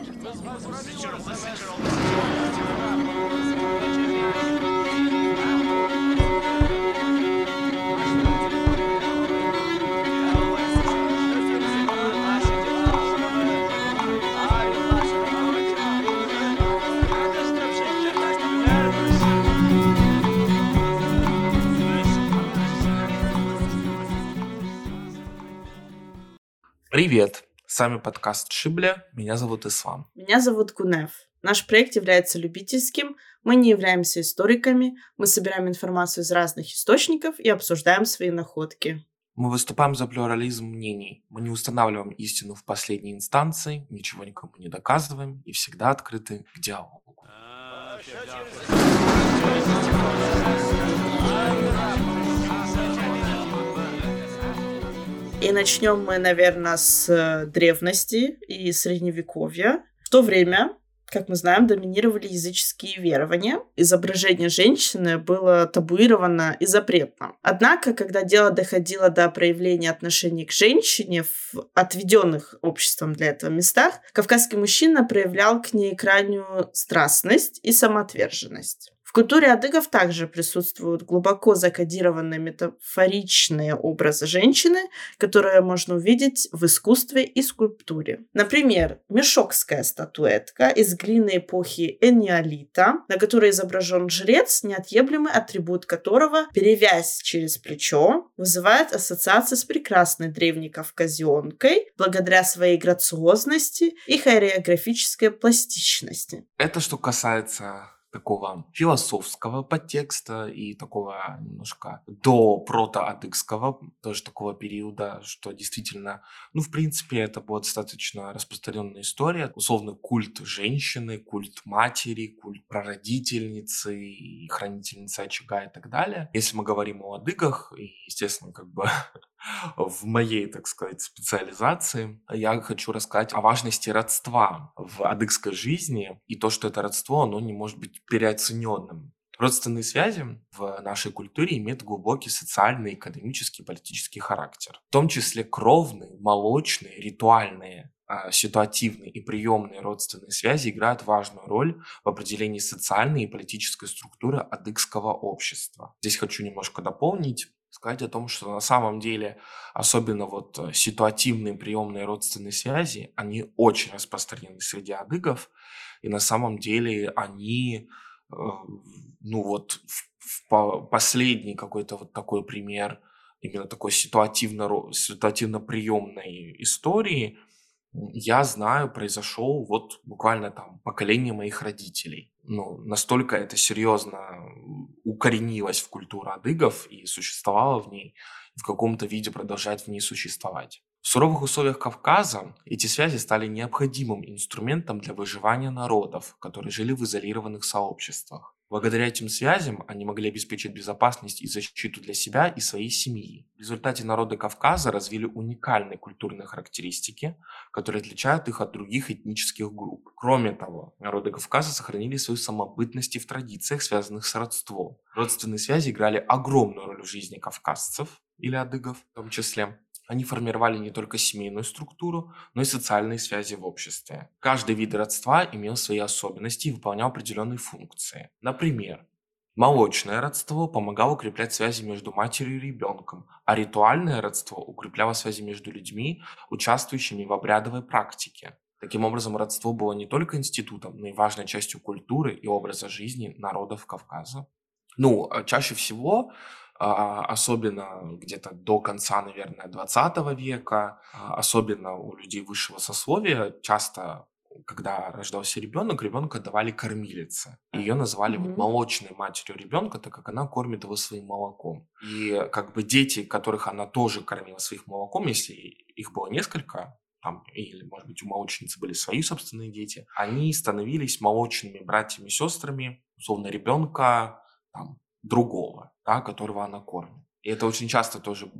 Привет! С вами подкаст Шибля. Меня зовут Ислам. Меня зовут Кунев. Наш проект является любительским. Мы не являемся историками. Мы собираем информацию из разных источников и обсуждаем свои находки. Мы выступаем за плюрализм мнений. Мы не устанавливаем истину в последней инстанции, ничего никому не доказываем и всегда открыты к диалогу. И начнем мы, наверное, с э, древности и средневековья. В то время как мы знаем, доминировали языческие верования. Изображение женщины было табуировано и запретно. Однако, когда дело доходило до проявления отношений к женщине в отведенных обществом для этого местах, кавказский мужчина проявлял к ней крайнюю страстность и самоотверженность. В культуре адыгов также присутствуют глубоко закодированные метафоричные образы женщины, которые можно увидеть в искусстве и скульптуре. Например, мешокская статуэтка из глины эпохи Энеолита, на которой изображен жрец, неотъемлемый атрибут которого, перевязь через плечо, вызывает ассоциации с прекрасной древней благодаря своей грациозности и хореографической пластичности. Это что касается такого философского подтекста и такого немножко до протоадыгского, тоже такого периода, что действительно, ну, в принципе, это была достаточно распространенная история. Условно, культ женщины, культ матери, культ прародительницы хранительницы очага и так далее. Если мы говорим о адыгах, и, естественно, как бы в моей, так сказать, специализации, я хочу рассказать о важности родства в адыгской жизни и то, что это родство, оно не может быть переоцененным. Родственные связи в нашей культуре имеют глубокий социальный, экономический, политический характер. В том числе кровные, молочные, ритуальные, а, ситуативные и приемные родственные связи играют важную роль в определении социальной и политической структуры адыгского общества. Здесь хочу немножко дополнить сказать о том, что на самом деле, особенно вот э, ситуативные приемные родственные связи, они очень распространены среди адыгов, и на самом деле они, э, ну вот, последний какой-то вот такой пример именно такой ситуативно, ситуативно-приемной истории, я знаю, произошел вот буквально там поколение моих родителей ну, настолько это серьезно укоренилось в культуру адыгов и существовало в ней, в каком-то виде продолжает в ней существовать. В суровых условиях Кавказа эти связи стали необходимым инструментом для выживания народов, которые жили в изолированных сообществах. Благодаря этим связям они могли обеспечить безопасность и защиту для себя и своей семьи. В результате народы Кавказа развили уникальные культурные характеристики, которые отличают их от других этнических групп. Кроме того, народы Кавказа сохранили свою самобытность и в традициях, связанных с родством. Родственные связи играли огромную роль в жизни кавказцев или адыгов в том числе. Они формировали не только семейную структуру, но и социальные связи в обществе. Каждый вид родства имел свои особенности и выполнял определенные функции. Например, молочное родство помогало укреплять связи между матерью и ребенком, а ритуальное родство укрепляло связи между людьми, участвующими в обрядовой практике. Таким образом, родство было не только институтом, но и важной частью культуры и образа жизни народов Кавказа. Ну, а чаще всего особенно где-то до конца, наверное, 20 века, а, особенно у людей высшего сословия, часто когда рождался ребенок, ребенка давали кормилице. Ее называли mm-hmm. вот молочной матерью ребенка, так как она кормит его своим молоком. И как бы дети, которых она тоже кормила своим молоком, если их было несколько, там, или, может быть, у молочницы были свои собственные дети, они становились молочными братьями и сестрами, условно, ребенка там, другого, да, которого она кормит. И это очень часто тоже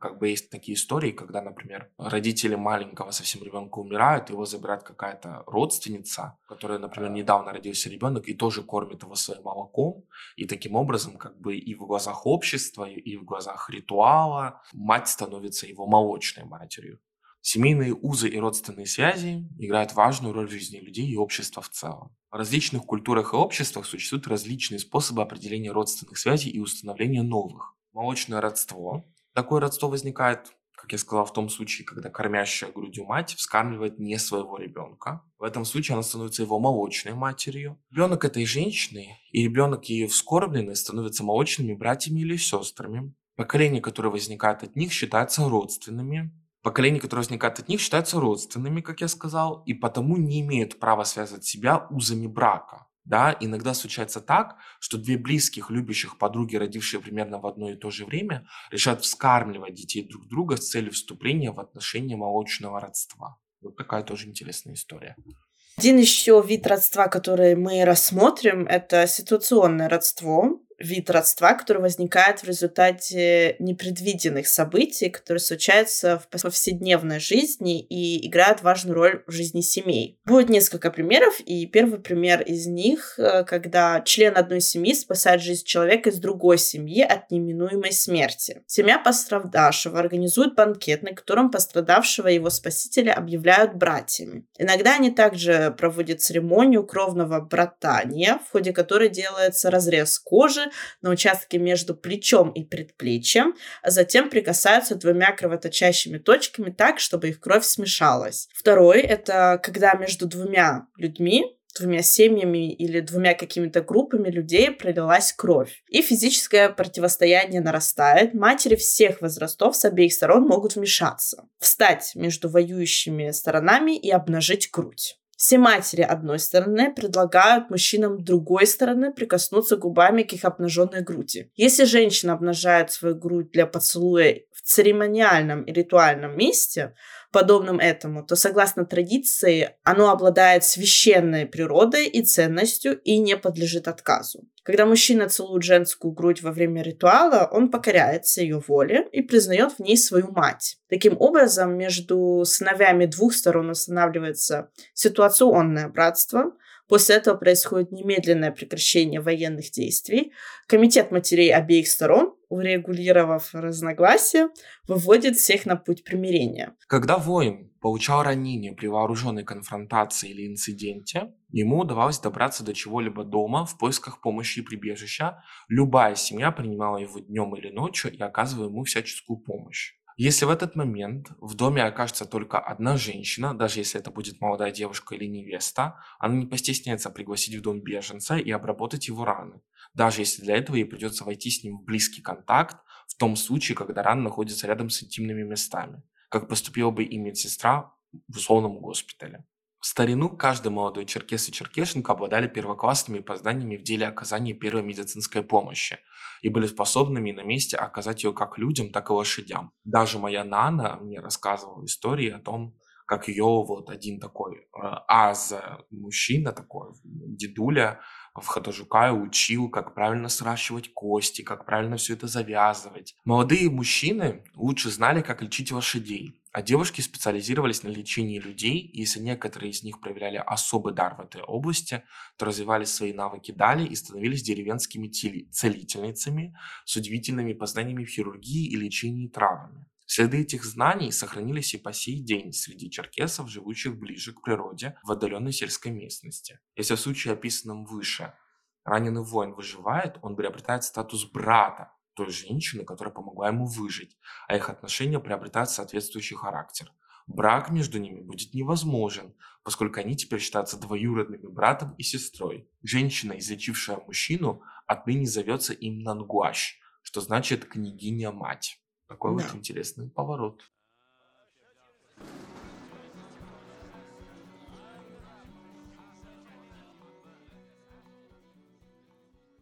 как бы есть такие истории, когда, например, родители маленького совсем ребенка умирают, его забирает какая-то родственница, которая, например, недавно родился ребенок и тоже кормит его своим молоком. И таким образом, как бы и в глазах общества, и в глазах ритуала мать становится его молочной матерью. Семейные узы и родственные связи играют важную роль в жизни людей и общества в целом. В различных культурах и обществах существуют различные способы определения родственных связей и установления новых. Молочное родство. Такое родство возникает как я сказал, в том случае, когда кормящая грудью мать вскармливает не своего ребенка. В этом случае она становится его молочной матерью. Ребенок этой женщины и ребенок ее вскормленный становятся молочными братьями или сестрами. Поколения, которые возникают от них, считаются родственными. Поколения, которые возникают от них, считаются родственными, как я сказал, и потому не имеют права связывать себя узами брака. Да, иногда случается так, что две близких, любящих подруги, родившие примерно в одно и то же время, решают вскармливать детей друг друга с целью вступления в отношения молочного родства. Вот такая тоже интересная история. Один еще вид родства, который мы рассмотрим, это ситуационное родство вид родства, который возникает в результате непредвиденных событий, которые случаются в повседневной жизни и играют важную роль в жизни семей. Будет несколько примеров, и первый пример из них, э, когда член одной семьи спасает жизнь человека из другой семьи от неминуемой смерти. Семья пострадавшего организует банкет, на котором пострадавшего и его спасителя объявляют братьями. Иногда они также проводят церемонию кровного братания, в ходе которой делается разрез кожи, на участке между плечом и предплечьем, а затем прикасаются двумя кровоточащими точками так, чтобы их кровь смешалась. Второй — это когда между двумя людьми двумя семьями или двумя какими-то группами людей пролилась кровь. И физическое противостояние нарастает. Матери всех возрастов с обеих сторон могут вмешаться, встать между воюющими сторонами и обнажить грудь. Все матери одной стороны предлагают мужчинам другой стороны прикоснуться губами к их обнаженной груди. Если женщина обнажает свою грудь для поцелуя в церемониальном и ритуальном месте, подобным этому, то согласно традиции оно обладает священной природой и ценностью и не подлежит отказу. Когда мужчина целует женскую грудь во время ритуала, он покоряется ее воле и признает в ней свою мать. Таким образом, между сыновьями двух сторон устанавливается ситуационное братство, После этого происходит немедленное прекращение военных действий. Комитет матерей обеих сторон, урегулировав разногласия, выводит всех на путь примирения. Когда воин получал ранение при вооруженной конфронтации или инциденте, ему удавалось добраться до чего-либо дома в поисках помощи и прибежища. Любая семья принимала его днем или ночью и оказывала ему всяческую помощь. Если в этот момент в доме окажется только одна женщина, даже если это будет молодая девушка или невеста, она не постесняется пригласить в дом беженца и обработать его раны, даже если для этого ей придется войти с ним в близкий контакт в том случае, когда рана находится рядом с интимными местами, как поступила бы и медсестра в условном госпитале. В старину каждый молодой черкес и черкешенка обладали первоклассными познаниями в деле оказания первой медицинской помощи и были способными на месте оказать ее как людям, так и лошадям. Даже моя Нана мне рассказывала истории о том, как ее вот один такой э, аз мужчина такой, дедуля, в Хатажукае учил, как правильно сращивать кости, как правильно все это завязывать. Молодые мужчины лучше знали, как лечить лошадей, а девушки специализировались на лечении людей, и если некоторые из них проявляли особый дар в этой области, то развивали свои навыки далее и становились деревенскими целительницами с удивительными познаниями в хирургии и лечении травами. Следы этих знаний сохранились и по сей день среди черкесов, живущих ближе к природе в отдаленной сельской местности. Если в случае, описанном выше, раненый воин выживает, он приобретает статус брата той женщины, которая помогла ему выжить, а их отношения приобретают соответствующий характер. Брак между ними будет невозможен, поскольку они теперь считаются двоюродными братом и сестрой. Женщина, излечившая мужчину, отныне зовется им Нангуаш, что значит «княгиня-мать». Такой да. вот интересный поворот.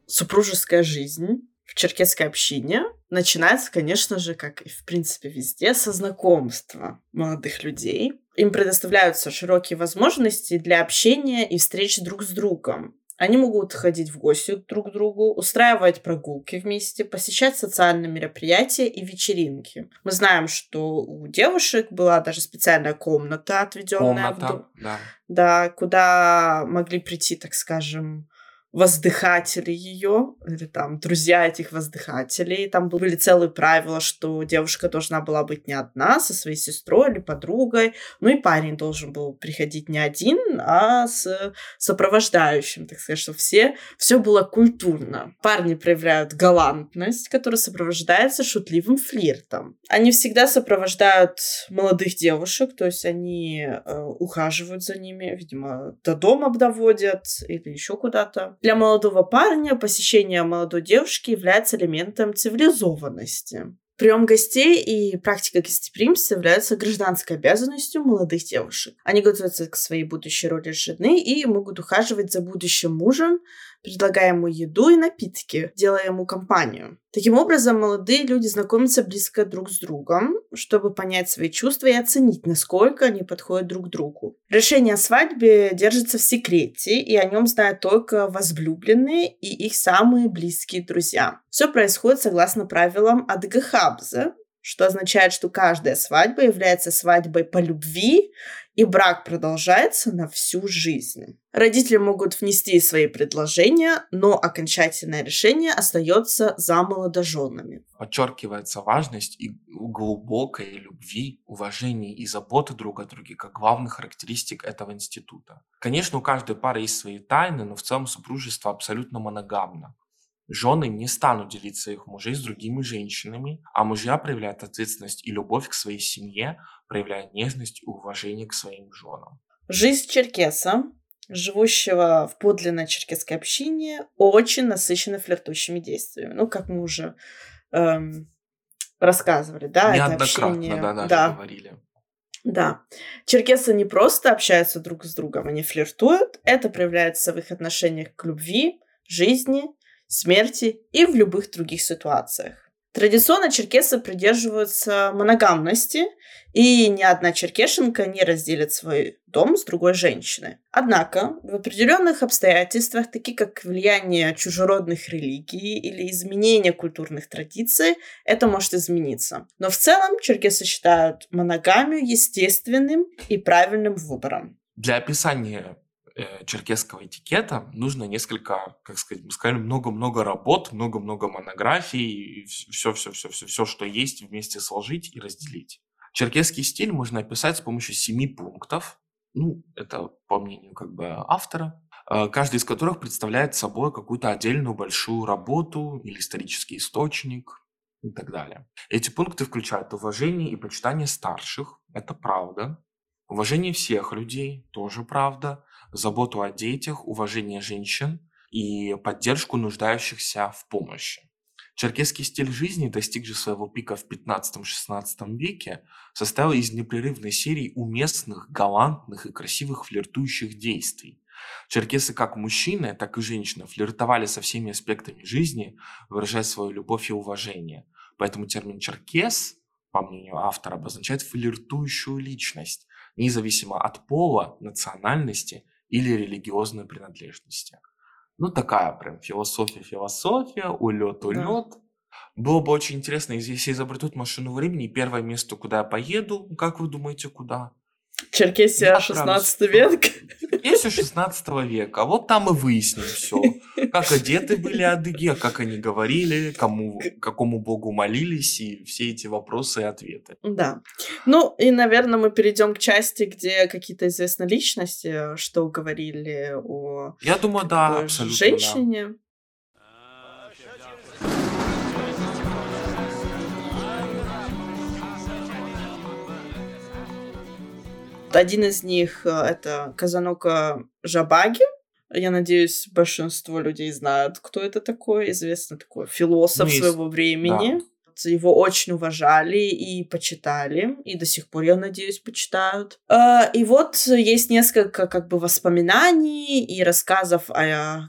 Супружеская жизнь в черкесской общине начинается, конечно же, как и в принципе везде, со знакомства молодых людей. Им предоставляются широкие возможности для общения и встреч друг с другом. Они могут ходить в гости друг к другу, устраивать прогулки вместе, посещать социальные мероприятия и вечеринки. Мы знаем, что у девушек была даже специальная комната, отведенная комната, в дом. Да. да, куда могли прийти, так скажем, воздыхатели ее, или там друзья этих воздыхателей. Там были целые правила, что девушка должна была быть не одна, со своей сестрой или подругой. Ну и парень должен был приходить не один, а с сопровождающим, так сказать, что все, все было культурно. Парни проявляют галантность, которая сопровождается шутливым флиртом. Они всегда сопровождают молодых девушек, то есть они э, ухаживают за ними, видимо, до дома доводят или еще куда-то. Для молодого парня посещение молодой девушки является элементом цивилизованности. Прием гостей и практика гостеприимства являются гражданской обязанностью молодых девушек. Они готовятся к своей будущей роли жены и могут ухаживать за будущим мужем, предлагая ему еду и напитки, делая ему компанию. Таким образом, молодые люди знакомятся близко друг с другом, чтобы понять свои чувства и оценить, насколько они подходят друг другу. Решение о свадьбе держится в секрете, и о нем знают только возлюбленные и их самые близкие друзья. Все происходит согласно правилам Адгахабза, что означает, что каждая свадьба является свадьбой по любви, и брак продолжается на всю жизнь. Родители могут внести свои предложения, но окончательное решение остается за молодоженами. Подчеркивается важность и глубокой любви, уважения и заботы друг о друге как главных характеристик этого института. Конечно, у каждой пары есть свои тайны, но в целом супружество абсолютно моногамно. Жены не станут делить своих мужей с другими женщинами, а мужья проявляют ответственность и любовь к своей семье, проявляя нежность и уважение к своим женам. Жизнь черкеса, живущего в подлинной черкесской общине, очень насыщена флиртующими действиями. Ну, как мы уже эм, рассказывали, да, это общение. Да, да. говорили. Да. Черкесы не просто общаются друг с другом, они флиртуют. Это проявляется в их отношениях к любви, жизни смерти и в любых других ситуациях. Традиционно черкесы придерживаются моногамности, и ни одна черкешенка не разделит свой дом с другой женщиной. Однако, в определенных обстоятельствах, такие как влияние чужеродных религий или изменение культурных традиций, это может измениться. Но в целом черкесы считают моногамию естественным и правильным выбором. Для описания черкесского этикета нужно несколько, как сказать, мы сказали, много-много работ, много-много монографий, все-все-все-все, что есть, вместе сложить и разделить. Черкесский стиль можно описать с помощью семи пунктов. Ну, это по мнению как бы автора, э, каждый из которых представляет собой какую-то отдельную большую работу или исторический источник и так далее. Эти пункты включают уважение и почитание старших, это правда, уважение всех людей, тоже правда, заботу о детях, уважение женщин и поддержку нуждающихся в помощи. Черкесский стиль жизни, достиг же своего пика в 15-16 веке, состоял из непрерывной серии уместных, галантных и красивых флиртующих действий. Черкесы как мужчины, так и женщины флиртовали со всеми аспектами жизни, выражая свою любовь и уважение. Поэтому термин «черкес», по мнению автора, обозначает флиртующую личность, независимо от пола, национальности или религиозной принадлежности. Ну, такая прям философия-философия, улет-улет. Да. Было бы очень интересно, если изобретут машину времени, первое место, куда я поеду, как вы думаете, куда? Черкесия 16 век. Черкесия 16 века. Вот там и выясним все. Как одеты были адыги, как они говорили, кому, какому богу молились, и все эти вопросы и ответы. Да. Ну, и, наверное, мы перейдем к части, где какие-то известные личности, что говорили о Я думаю, да, абсолютно, женщине. Да. Один из них э, это Казанока Жабаги. Я надеюсь, большинство людей знают, кто это такой. Известный такой философ ну, своего времени. Да. Его очень уважали и почитали, и до сих пор, я надеюсь, почитают. Э, и вот есть несколько как бы воспоминаний и рассказов,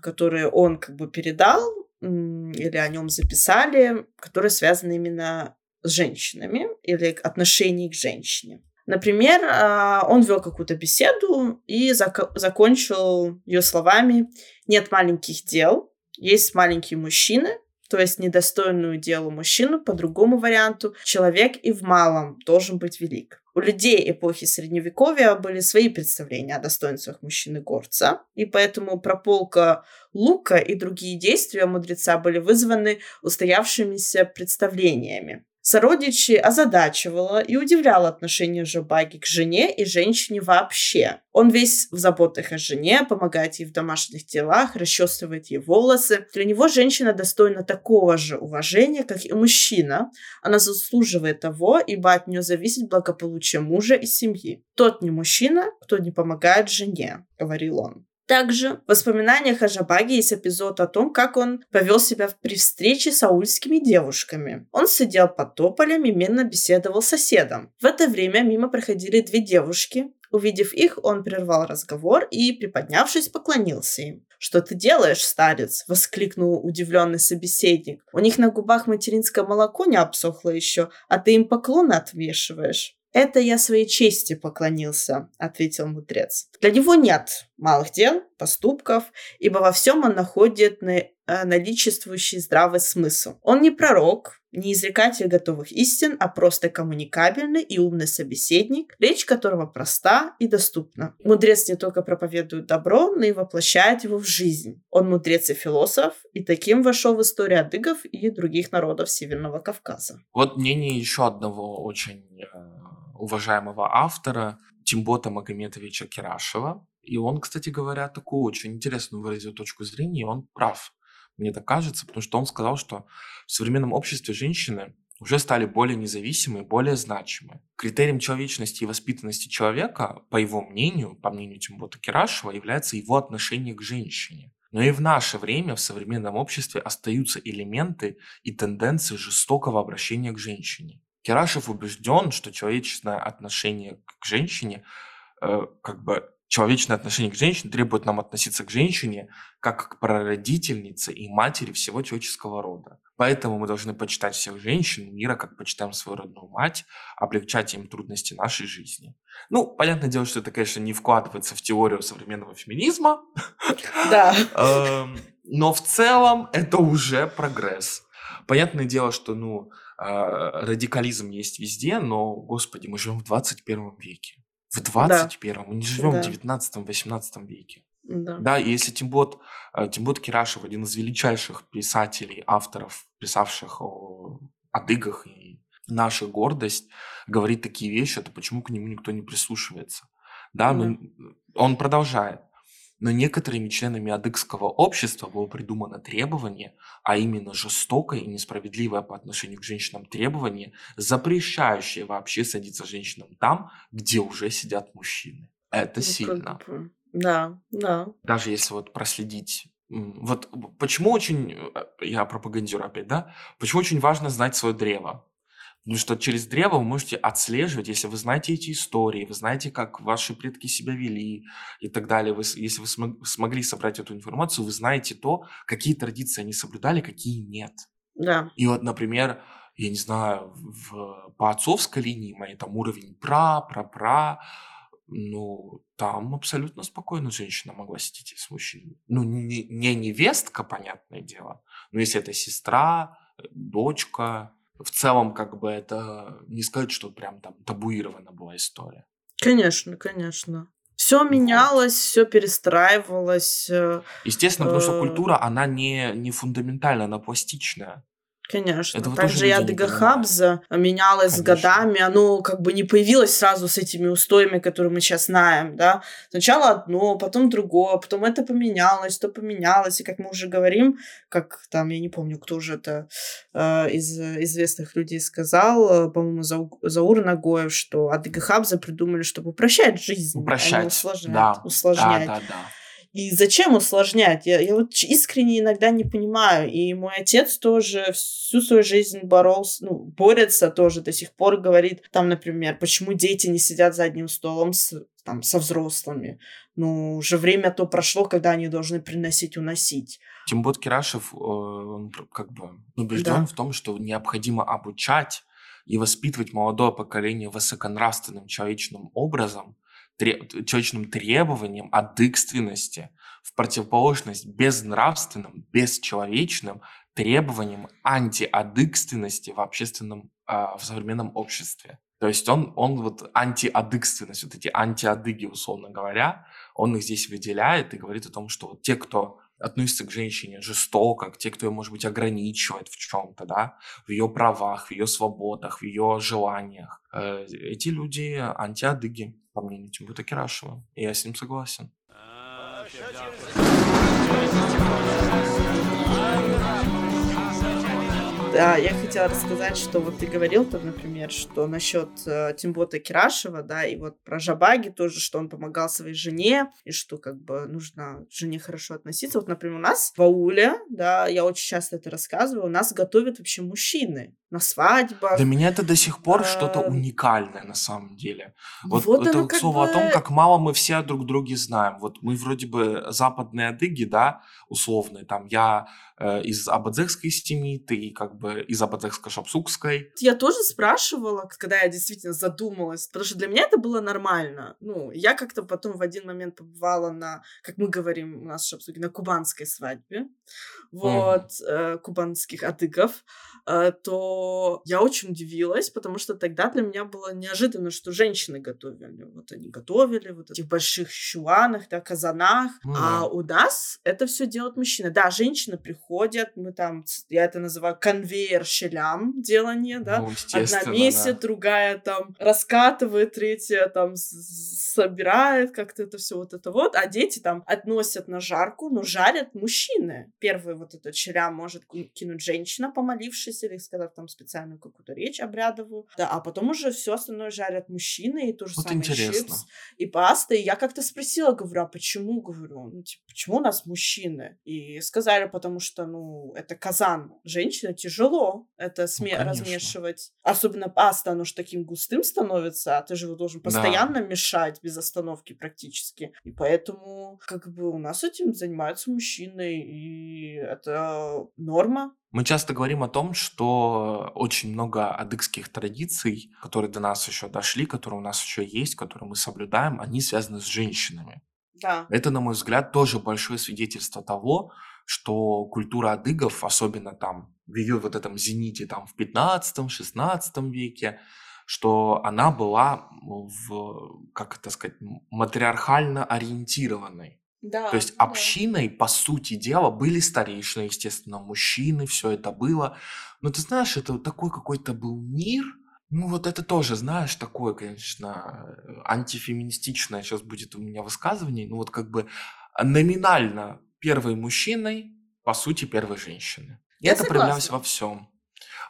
которые он как бы передал или о нем записали, которые связаны именно с женщинами или отношением к женщине. Например, а, он вел какую-то беседу и зак- закончил ее словами «Нет маленьких дел, есть маленькие мужчины, то есть недостойную делу мужчину, по другому варианту, человек и в малом должен быть велик. У людей эпохи Средневековья были свои представления о достоинствах мужчины-горца, и поэтому прополка лука и другие действия мудреца были вызваны устоявшимися представлениями. Сородичи озадачивало и удивляло отношение Жабаги к жене и женщине вообще. Он весь в заботах о жене, помогает ей в домашних делах, расчесывает ей волосы. Для него женщина достойна такого же уважения, как и мужчина. Она заслуживает того, ибо от нее зависит благополучие мужа и семьи. Тот не мужчина, кто не помогает жене, говорил он. Также в воспоминаниях о Жабаге есть эпизод о том, как он повел себя при встрече с аульскими девушками. Он сидел под тополем и мирно беседовал с соседом. В это время мимо проходили две девушки. Увидев их, он прервал разговор и, приподнявшись, поклонился им. «Что ты делаешь, старец?» — воскликнул удивленный собеседник. «У них на губах материнское молоко не обсохло еще, а ты им поклоны отвешиваешь». «Это я своей чести поклонился», — ответил мудрец. «Для него нет малых дел, поступков, ибо во всем он находит на, э, наличествующий здравый смысл. Он не пророк, не изрекатель готовых истин, а просто коммуникабельный и умный собеседник, речь которого проста и доступна. Мудрец не только проповедует добро, но и воплощает его в жизнь. Он мудрец и философ, и таким вошел в историю адыгов и других народов Северного Кавказа. Вот мнение еще одного очень э, уважаемого автора Тимбота Магометовича Кирашева. И он, кстати говоря, такую очень интересную выразил точку зрения, и он прав, мне так кажется, потому что он сказал, что в современном обществе женщины уже стали более независимы, более значимы. Критерием человечности и воспитанности человека, по его мнению, по мнению Тимбота Кирашева, является его отношение к женщине. Но и в наше время в современном обществе остаются элементы и тенденции жестокого обращения к женщине. Керашев убежден, что человеческое отношение к женщине, э, как бы человечное отношение к женщине требует нам относиться к женщине как к прародительнице и матери всего человеческого рода. Поэтому мы должны почитать всех женщин мира, как почитаем свою родную мать, облегчать им трудности нашей жизни. Ну, понятное дело, что это, конечно, не вкладывается в теорию современного феминизма. Да. Эм, но в целом это уже прогресс. Понятное дело, что, ну, радикализм есть везде, но, господи, мы живем в 21 веке. В 21 да. мы не живем да. в 19-18 веке. Да. да, и если Тимбот, э, Тимбот Кирашев, один из величайших писателей, авторов, писавших о адыгах и наша гордость, говорит такие вещи, то почему к нему никто не прислушивается? Да, да. но он продолжает но некоторыми членами адыгского общества было придумано требование, а именно жестокое и несправедливое по отношению к женщинам требование, запрещающее вообще садиться женщинам там, где уже сидят мужчины. Это ну, сильно. Да, да. Даже если вот проследить вот почему очень, э, я пропагандирую опять, да, почему очень важно знать свое древо. Потому что через древо вы можете отслеживать, если вы знаете эти истории, вы знаете, как ваши предки себя вели и так далее. Вы, если вы смог, смогли собрать эту информацию, вы знаете то, какие традиции они соблюдали, какие нет. Да. И вот, например, я не знаю, в, по отцовской линии моей там уровень пра, пра, пра, ну, там абсолютно спокойно женщина могла сидеть с мужчиной. Ну, не, не невестка, понятное дело, но если это сестра, э, дочка, в целом, как бы это не сказать, что прям там табуирована была история. Конечно, конечно. Все менялось, все перестраивалось. Э, Естественно, потому что э, культура, она не, не фундаментальная, она пластичная. Конечно. Этого Также и Адыга Хабза менялась Конечно. с годами. Оно как бы не появилось сразу с этими устоями, которые мы сейчас знаем, да. Сначала одно, потом другое, потом это поменялось, то поменялось. И как мы уже говорим, как там, я не помню, кто же это э, из известных людей сказал, э, по-моему, Зау, Заур Нагоев, что Адыга Хабза придумали, чтобы упрощать жизнь, упрощать. а не усложнять. Да. усложнять. Да, да, да. И зачем усложнять? Я, я вот искренне иногда не понимаю. И мой отец тоже всю свою жизнь боролся, ну, борется тоже до сих пор, говорит, там, например, почему дети не сидят за одним столом с, там, со взрослыми. Ну, уже время то прошло, когда они должны приносить, уносить. Тимбот Кирашев, э, он как бы убежден да. в том, что необходимо обучать и воспитывать молодое поколение высоконравственным человечным образом, человечным требованиям адыкственности в противоположность безнравственным, бесчеловечным требованиям антиадыкственности в общественном, а, в современном обществе. То есть он, он вот антиадыгственность, вот эти антиадыги, условно говоря, он их здесь выделяет и говорит о том, что вот те, кто относится к женщине жестоко, к те, кто ее, может быть, ограничивает в чем-то, да, в ее правах, в ее свободах, в ее желаниях. Э, эти люди антиадыги, по мнению Тимура Кирашева. И я с ним согласен. Да, я хотела рассказать, что вот ты говорил там, например, что насчет э, Тимбота Кирашева, да, и вот про Жабаги тоже, что он помогал своей жене, и что как бы нужно жене хорошо относиться. Вот, например, у нас в ауле, да, я очень часто это рассказываю, у нас готовят вообще мужчины на свадьбах. Для меня это до сих пор что-то уникальное на самом деле. Вот, вот это к слову бы... о том, как мало мы все друг друге знаем. Вот мы вроде бы западные адыги, да, условные, там я э, из Абадзекской семьи, ты как бы из Абадзекско-Шапсукской. Я тоже спрашивала, когда я действительно задумалась, потому что для меня это было нормально. Ну, я как-то потом в один момент побывала на, как мы говорим у нас в Шапсуке, на кубанской свадьбе, вот, mm. э, кубанских адыгов. Э, то я очень удивилась, потому что тогда для меня было неожиданно, что женщины готовили. Вот они готовили вот в этих больших чуанах, да, казанах. Mm. А у нас это все делают мужчины. Да, женщины приходят, мы там, я это называю конвейер щелям делание, да. Ну, Одна месяц, да. другая там раскатывает, третья там собирает как-то это все вот это вот, а дети там относят на жарку, но жарят мужчины. Первый вот этот щелям может кинуть женщина, помолившись или сказав там специальную какую-то речь обрядовую. Да, а потом уже все остальное жарят мужчины, и то же вот самое интересно. чипс, и паста. И я как-то спросила, говорю, а почему, говорю, ну, типа, почему у нас мужчины? И сказали, потому что, ну, это казан. Женщина тяжело это сме- ну, размешивать. Особенно паста, оно же таким густым становится, а ты же его должен постоянно да. мешать без остановки практически. И поэтому, как бы, у нас этим занимаются мужчины, и это норма. Мы часто говорим о том, что очень много адыгских традиций, которые до нас еще дошли, которые у нас еще есть, которые мы соблюдаем, они связаны с женщинами. Да. Это, на мой взгляд, тоже большое свидетельство того, что культура адыгов, особенно там в ее вот этом зените там в 15-16 веке, что она была в, как это сказать, матриархально ориентированной. Да, То есть да. общиной, по сути дела, были старейшины, естественно, мужчины, все это было. Но ты знаешь, это такой какой-то был мир, ну вот это тоже, знаешь, такое, конечно, антифеминистичное сейчас будет у меня высказывание, ну вот как бы номинально первой мужчиной, по сути, первой женщины. И Я это согласна. проявлялось во всем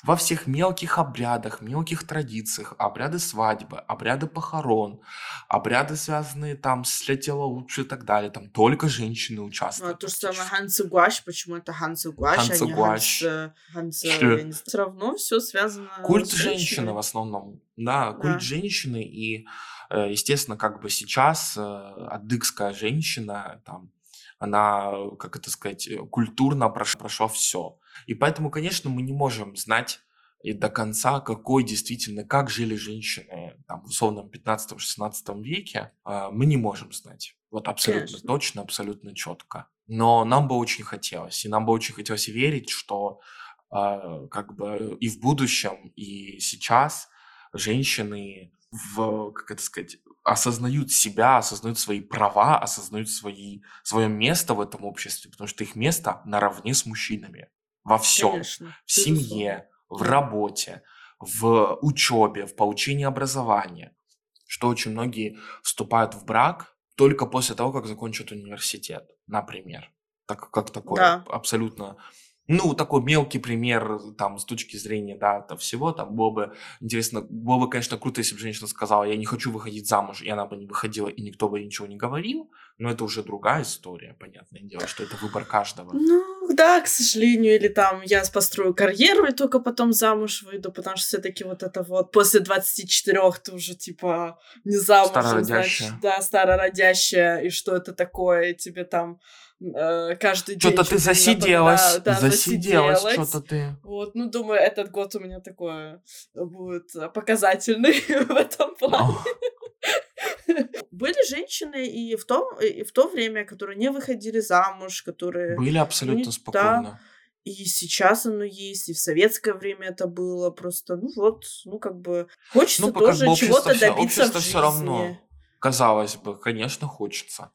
во всех мелких обрядах, мелких традициях, обряды свадьбы, обряды похорон, обряды, связанные там с для тела лучше и так далее, там только женщины участвуют. Ну, а то же самое Ханцы Гуаш, почему это Ханцы Гуаш, Ханцы а не Гуаш. Ханцы, Ханцы Все равно все связано Культ с женщины в основном, да, культ да. женщины и э, естественно, как бы сейчас э, адыгская женщина, там, она, как это сказать, культурно прошла, прошла все. И поэтому, конечно, мы не можем знать и до конца, какой действительно, как жили женщины там, в условном 15-16 веке, а, мы не можем знать. Вот абсолютно Конечно. точно, абсолютно четко. Но нам бы очень хотелось, и нам бы очень хотелось верить, что э, как бы и в будущем, и сейчас женщины в, как это сказать, осознают себя, осознают свои права, осознают свои, свое место в этом обществе, потому что их место наравне с мужчинами во всем. Конечно, в семье, в работе, в учебе, в получении образования. Что очень многие вступают в брак только после того, как закончат университет, например. Так, как такое да. абсолютно ну, такой мелкий пример, там, с точки зрения, да, этого всего, там, было бы интересно, было бы, конечно, круто, если бы женщина сказала, я не хочу выходить замуж, и она бы не выходила, и никто бы ничего не говорил, но это уже другая история, понятное дело, что это выбор каждого. Ну, да, к сожалению, или там, я построю карьеру, и только потом замуж выйду, потому что все таки вот это вот, после 24 ты уже, типа, не замуж, значит, да, старородящая, и что это такое, и тебе там Э, каждый день. Что-то ты засиделась, да, да, засиделась, что-то ты. Вот, ну, думаю, этот год у меня такой будет показательный в этом плане. Были женщины и в, том, и в то время, которые не выходили замуж, которые... Были абсолютно не, спокойно. Да, и сейчас оно есть, и в советское время это было просто, ну вот, ну как бы хочется ну, тоже как бы чего-то все, добиться в жизни. все равно, казалось бы, конечно, хочется.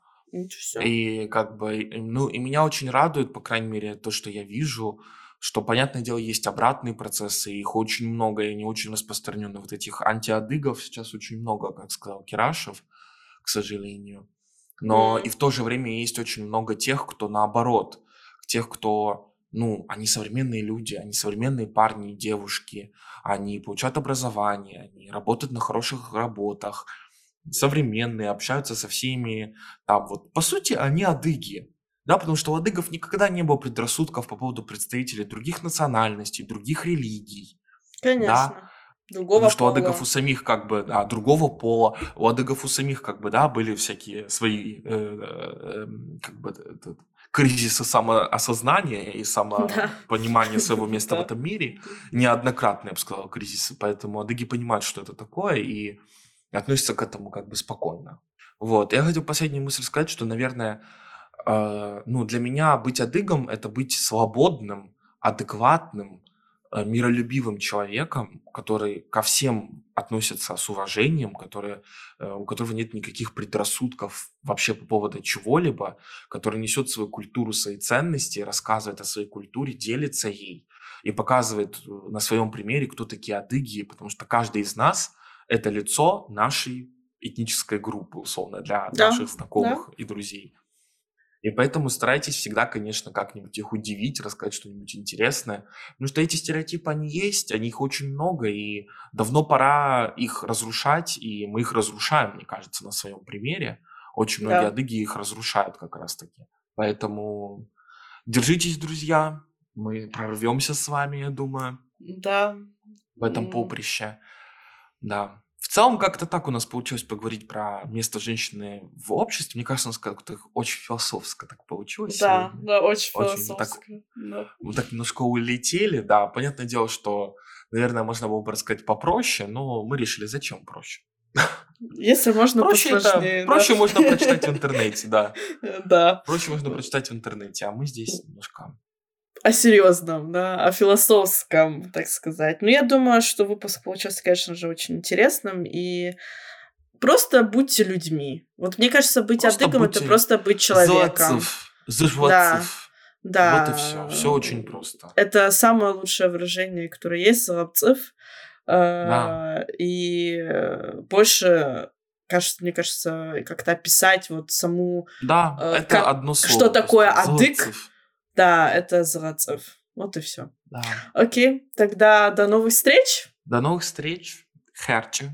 И как бы, ну, и меня очень радует, по крайней мере, то, что я вижу, что, понятное дело, есть обратные процессы, их очень много, и они очень распространены. Вот этих антиадыгов сейчас очень много, как сказал Кирашев, к сожалению. Но и в то же время есть очень много тех, кто наоборот, тех, кто ну, они современные люди, они современные парни и девушки, они получают образование, они работают на хороших работах, современные, общаются со всеми, там вот, по сути, они адыги, да, потому что у адыгов никогда не было предрассудков по поводу представителей других национальностей, других религий. Конечно. Да? Другого Потому что у адыгов у самих как бы, да, другого пола, у адыгов у самих как бы, да, были всякие свои, э, э, как бы, этот, кризисы самоосознания и самопонимания своего места в этом мире, неоднократные, я бы сказал, кризисы, поэтому адыги понимают, что это такое, и относятся к этому как бы спокойно. Вот, я хотел последнюю мысль сказать, что, наверное, э, ну, для меня быть адыгом – это быть свободным, адекватным, Э, миролюбивым человеком, который ко всем относится с уважением, который, э, у которого нет никаких предрассудков вообще по поводу чего-либо, который несет свою культуру, свои ценности, рассказывает о своей культуре, делится ей и показывает э, на своем примере, кто такие адыги, потому что каждый из нас – это лицо нашей этнической группы, условно, для да, наших знакомых да. и друзей. И поэтому старайтесь всегда, конечно, как-нибудь их удивить, рассказать что-нибудь интересное. Потому что эти стереотипы, они есть, они их очень много, и давно пора их разрушать, и мы их разрушаем, мне кажется, на своем примере. Очень многие да. адыги их разрушают как раз-таки. Поэтому держитесь, друзья, мы прорвемся с вами, я думаю. Да. В этом поприще. Да. В целом, как-то так у нас получилось поговорить про место женщины в обществе. Мне кажется, у нас как-то очень философско так получилось. Да, сегодня. да, очень, очень философско. Так, да. Мы так немножко улетели, да. Понятное дело, что, наверное, можно было бы рассказать попроще, но мы решили, зачем проще. Если можно проще посложнее. Это, да? Проще можно прочитать в интернете, да. Да. Проще можно прочитать в интернете, а мы здесь немножко о серьезном, да, о философском, так сказать. Но я думаю, что выпуск получился, конечно же, очень интересным и просто будьте людьми. Вот мне кажется, быть просто адыгом это просто быть человеком. Зажвацев. Да. Вот и все. Все очень просто. Это самое лучшее выражение, которое есть, Золотцев. Да. И больше кажется, мне кажется, как-то описать вот саму... Да, э, это как, одно слово. Что такое адык? Да, это Золотцев. Вот и все. Да. Окей, тогда до новых встреч. До новых встреч. Херчи.